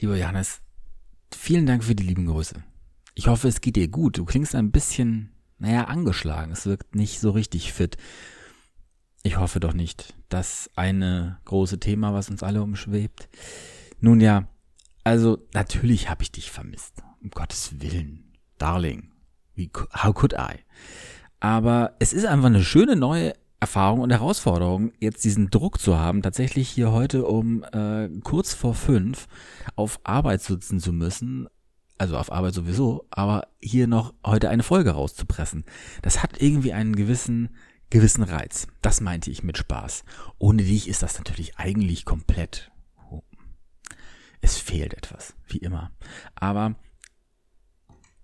Lieber Johannes, vielen Dank für die lieben Grüße. Ich hoffe, es geht dir gut. Du klingst ein bisschen, naja, angeschlagen. Es wirkt nicht so richtig fit. Ich hoffe doch nicht. Das eine große Thema, was uns alle umschwebt. Nun ja, also natürlich habe ich dich vermisst. Um Gottes Willen. Darling. Wie, how could I? Aber es ist einfach eine schöne neue Erfahrung und Herausforderung, jetzt diesen Druck zu haben, tatsächlich hier heute um äh, kurz vor fünf auf Arbeit sitzen zu müssen. Also auf Arbeit sowieso, aber hier noch heute eine Folge rauszupressen. Das hat irgendwie einen gewissen, gewissen Reiz. Das meinte ich mit Spaß. Ohne dich ist das natürlich eigentlich komplett. Es fehlt etwas, wie immer. Aber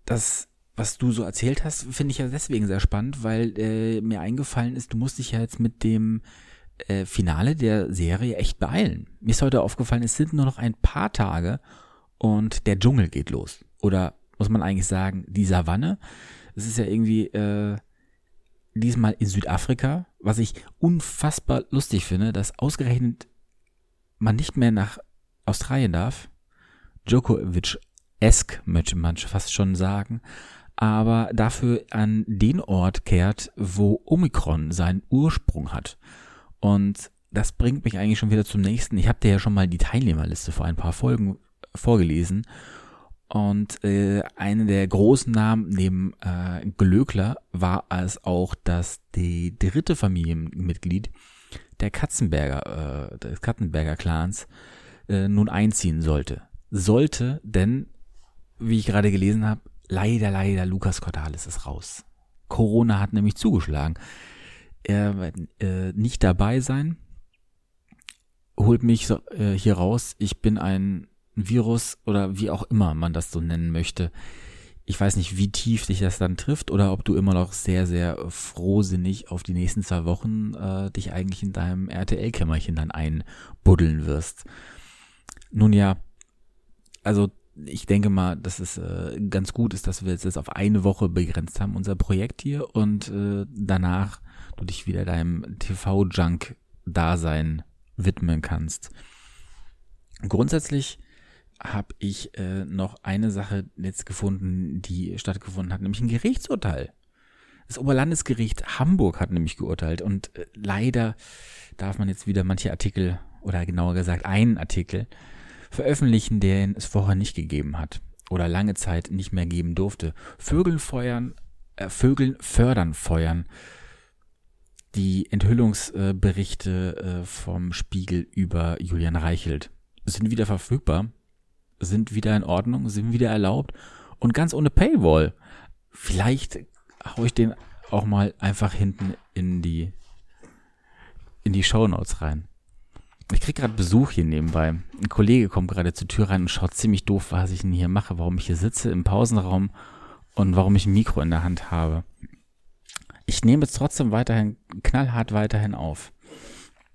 das was du so erzählt hast, finde ich ja deswegen sehr spannend, weil äh, mir eingefallen ist, du musst dich ja jetzt mit dem äh, Finale der Serie echt beeilen. Mir ist heute aufgefallen, es sind nur noch ein paar Tage und der Dschungel geht los. Oder muss man eigentlich sagen, die Savanne. Es ist ja irgendwie äh, diesmal in Südafrika, was ich unfassbar lustig finde, dass ausgerechnet man nicht mehr nach Australien darf. Djokovic-esk, möchte man fast schon sagen aber dafür an den Ort kehrt, wo Omikron seinen Ursprung hat. Und das bringt mich eigentlich schon wieder zum nächsten. Ich habe dir ja schon mal die Teilnehmerliste vor ein paar Folgen vorgelesen. Und äh, eine der großen Namen neben äh, Glöckler war es auch, dass die dritte Familienmitglied der Katzenberger, äh, des Katzenberger Clans äh, nun einziehen sollte. Sollte, denn, wie ich gerade gelesen habe, leider, leider, Lukas Cordalis ist raus. Corona hat nämlich zugeschlagen. Er wird äh, nicht dabei sein. Holt mich so, äh, hier raus. Ich bin ein Virus oder wie auch immer man das so nennen möchte. Ich weiß nicht, wie tief dich das dann trifft oder ob du immer noch sehr, sehr frohsinnig auf die nächsten zwei Wochen äh, dich eigentlich in deinem RTL-Kämmerchen dann einbuddeln wirst. Nun ja, also ich denke mal, dass es äh, ganz gut ist, dass wir jetzt das auf eine Woche begrenzt haben, unser Projekt hier, und äh, danach du dich wieder deinem TV-Junk-Dasein widmen kannst. Grundsätzlich habe ich äh, noch eine Sache jetzt gefunden, die stattgefunden hat, nämlich ein Gerichtsurteil. Das Oberlandesgericht Hamburg hat nämlich geurteilt und äh, leider darf man jetzt wieder manche Artikel oder genauer gesagt einen Artikel veröffentlichen, den es vorher nicht gegeben hat oder lange Zeit nicht mehr geben durfte. Vögeln feuern, äh, Vögeln fördern Feuern. Die Enthüllungsberichte äh, vom Spiegel über Julian Reichelt sind wieder verfügbar, sind wieder in Ordnung, sind wieder erlaubt und ganz ohne Paywall. Vielleicht hau ich den auch mal einfach hinten in die in die Show Notes rein. Ich krieg gerade Besuch hier nebenbei. Ein Kollege kommt gerade zur Tür rein und schaut ziemlich doof, was ich denn hier mache, warum ich hier sitze im Pausenraum und warum ich ein Mikro in der Hand habe. Ich nehme jetzt trotzdem weiterhin, knallhart weiterhin auf.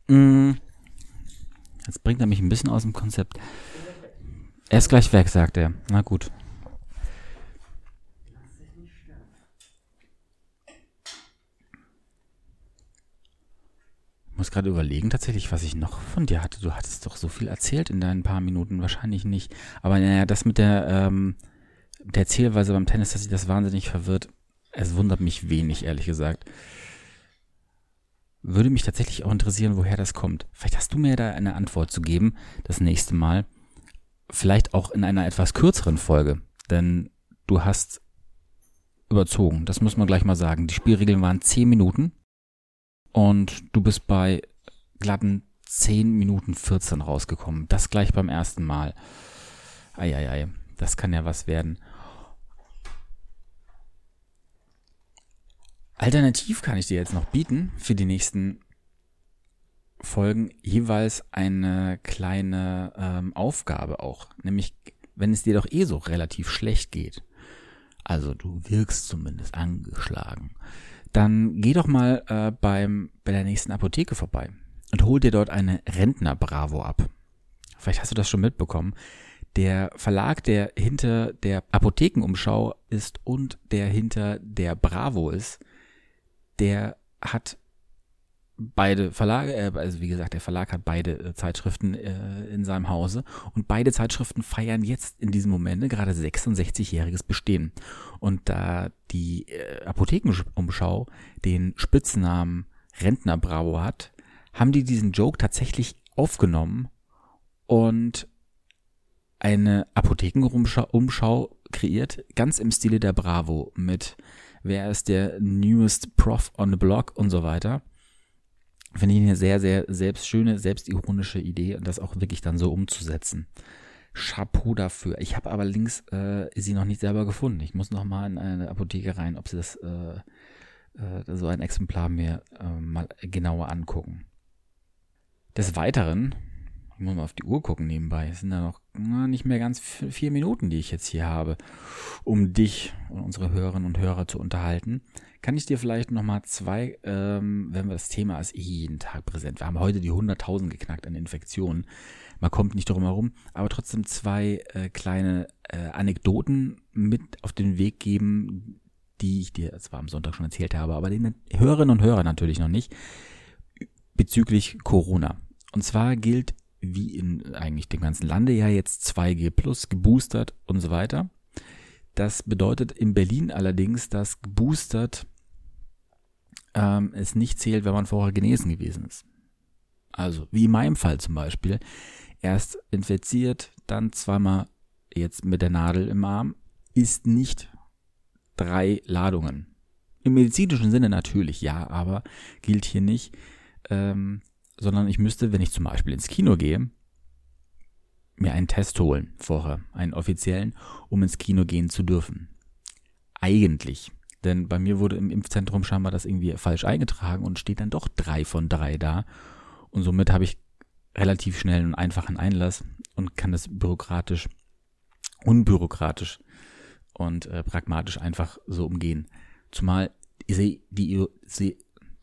Mm. Jetzt bringt er mich ein bisschen aus dem Konzept. Er ist gleich weg, sagt er. Na gut. Muss gerade überlegen tatsächlich, was ich noch von dir hatte. Du hattest doch so viel erzählt in deinen paar Minuten, wahrscheinlich nicht. Aber naja, das mit der, ähm, der Zählweise beim Tennis, dass sich das wahnsinnig verwirrt, es wundert mich wenig, ehrlich gesagt. Würde mich tatsächlich auch interessieren, woher das kommt. Vielleicht hast du mir da eine Antwort zu geben, das nächste Mal. Vielleicht auch in einer etwas kürzeren Folge. Denn du hast überzogen. Das muss man gleich mal sagen. Die Spielregeln waren 10 Minuten und du bist bei glatten 10 Minuten 14 rausgekommen. Das gleich beim ersten Mal. Eieiei, das kann ja was werden. Alternativ kann ich dir jetzt noch bieten für die nächsten Folgen jeweils eine kleine ähm, Aufgabe auch. Nämlich, wenn es dir doch eh so relativ schlecht geht. Also du wirkst zumindest angeschlagen dann geh doch mal äh, beim, bei der nächsten Apotheke vorbei und hol dir dort eine Rentner-Bravo ab. Vielleicht hast du das schon mitbekommen. Der Verlag, der hinter der Apothekenumschau ist und der hinter der Bravo ist, der hat beide Verlage, äh, also wie gesagt, der Verlag hat beide äh, Zeitschriften äh, in seinem Hause und beide Zeitschriften feiern jetzt in diesem Moment gerade 66-jähriges Bestehen. Und da die äh, Apothekenumschau den Spitznamen Rentner Bravo hat, haben die diesen Joke tatsächlich aufgenommen und eine Apothekenumschau kreiert, ganz im Stile der Bravo mit wer ist der newest Prof on the Block und so weiter. Finde ich eine sehr, sehr selbst schöne, selbstironische Idee und das auch wirklich dann so umzusetzen. Chapeau dafür. Ich habe allerdings äh, sie noch nicht selber gefunden. Ich muss noch mal in eine Apotheke rein, ob sie das äh, äh, so ein Exemplar mir äh, mal genauer angucken. Des Weiteren ich muss mal auf die Uhr gucken nebenbei. Es sind da noch nicht mehr ganz vier Minuten, die ich jetzt hier habe, um dich und unsere Hörerinnen und Hörer zu unterhalten. Kann ich dir vielleicht noch mal zwei, ähm, wenn wir das Thema ist jeden Tag präsent. Wir haben heute die 100.000 geknackt an Infektionen. Man kommt nicht drum herum, aber trotzdem zwei äh, kleine äh, Anekdoten mit auf den Weg geben, die ich dir zwar am Sonntag schon erzählt habe, aber den Hörerinnen und Hörern natürlich noch nicht, bezüglich Corona. Und zwar gilt wie in eigentlich dem ganzen Lande ja jetzt 2G plus geboostert und so weiter. Das bedeutet in Berlin allerdings, dass geboostert ähm, es nicht zählt, wenn man vorher genesen gewesen ist. Also, wie in meinem Fall zum Beispiel, erst infiziert, dann zweimal jetzt mit der Nadel im Arm, ist nicht drei Ladungen. Im medizinischen Sinne natürlich ja, aber gilt hier nicht. Ähm, sondern ich müsste, wenn ich zum Beispiel ins Kino gehe, mir einen Test holen vorher, einen offiziellen, um ins Kino gehen zu dürfen. Eigentlich. Denn bei mir wurde im Impfzentrum scheinbar das irgendwie falsch eingetragen und steht dann doch drei von drei da. Und somit habe ich relativ schnell einen einfachen Einlass und kann das bürokratisch, unbürokratisch und äh, pragmatisch einfach so umgehen. Zumal die, die,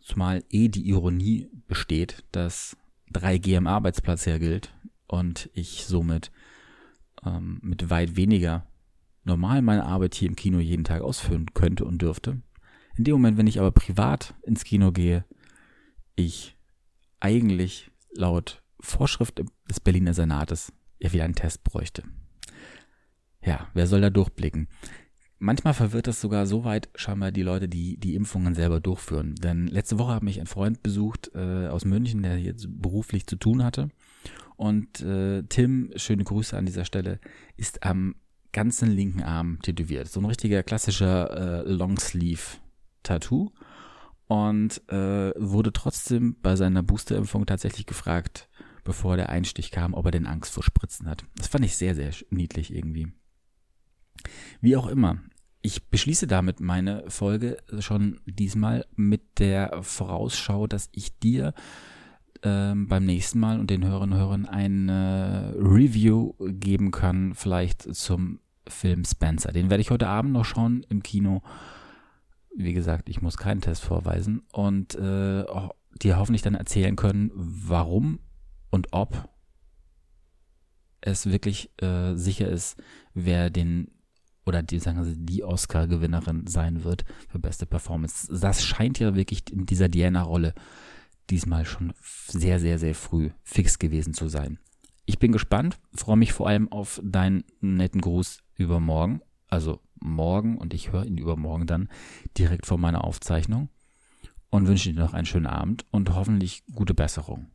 zumal eh die Ironie besteht, dass 3G am Arbeitsplatz her gilt und ich somit ähm, mit weit weniger normal meine Arbeit hier im Kino jeden Tag ausführen könnte und dürfte. In dem Moment, wenn ich aber privat ins Kino gehe, ich eigentlich laut Vorschrift des Berliner Senates ja wieder einen Test bräuchte. Ja, wer soll da durchblicken? Manchmal verwirrt das sogar so weit scheinbar die Leute, die die Impfungen selber durchführen. Denn letzte Woche hat mich ein Freund besucht äh, aus München, der jetzt beruflich zu tun hatte. Und äh, Tim, schöne Grüße an dieser Stelle, ist am ganzen linken Arm tätowiert. So ein richtiger klassischer äh, Longsleeve-Tattoo. Und äh, wurde trotzdem bei seiner Boosterimpfung tatsächlich gefragt, bevor der Einstich kam, ob er denn Angst vor Spritzen hat. Das fand ich sehr, sehr niedlich irgendwie. Wie auch immer, ich beschließe damit meine Folge schon diesmal mit der Vorausschau, dass ich dir ähm, beim nächsten Mal und den Hörerinnen und Hörern eine Review geben kann, vielleicht zum Film Spencer. Den werde ich heute Abend noch schauen im Kino. Wie gesagt, ich muss keinen Test vorweisen und äh, dir hoffentlich dann erzählen können, warum und ob es wirklich äh, sicher ist, wer den oder die, sagen Sie, die Oscar-Gewinnerin sein wird für beste Performance. Das scheint ja wirklich in dieser Diana-Rolle diesmal schon sehr, sehr, sehr früh fix gewesen zu sein. Ich bin gespannt, freue mich vor allem auf deinen netten Gruß übermorgen, also morgen und ich höre ihn übermorgen dann direkt vor meiner Aufzeichnung und wünsche dir noch einen schönen Abend und hoffentlich gute Besserung.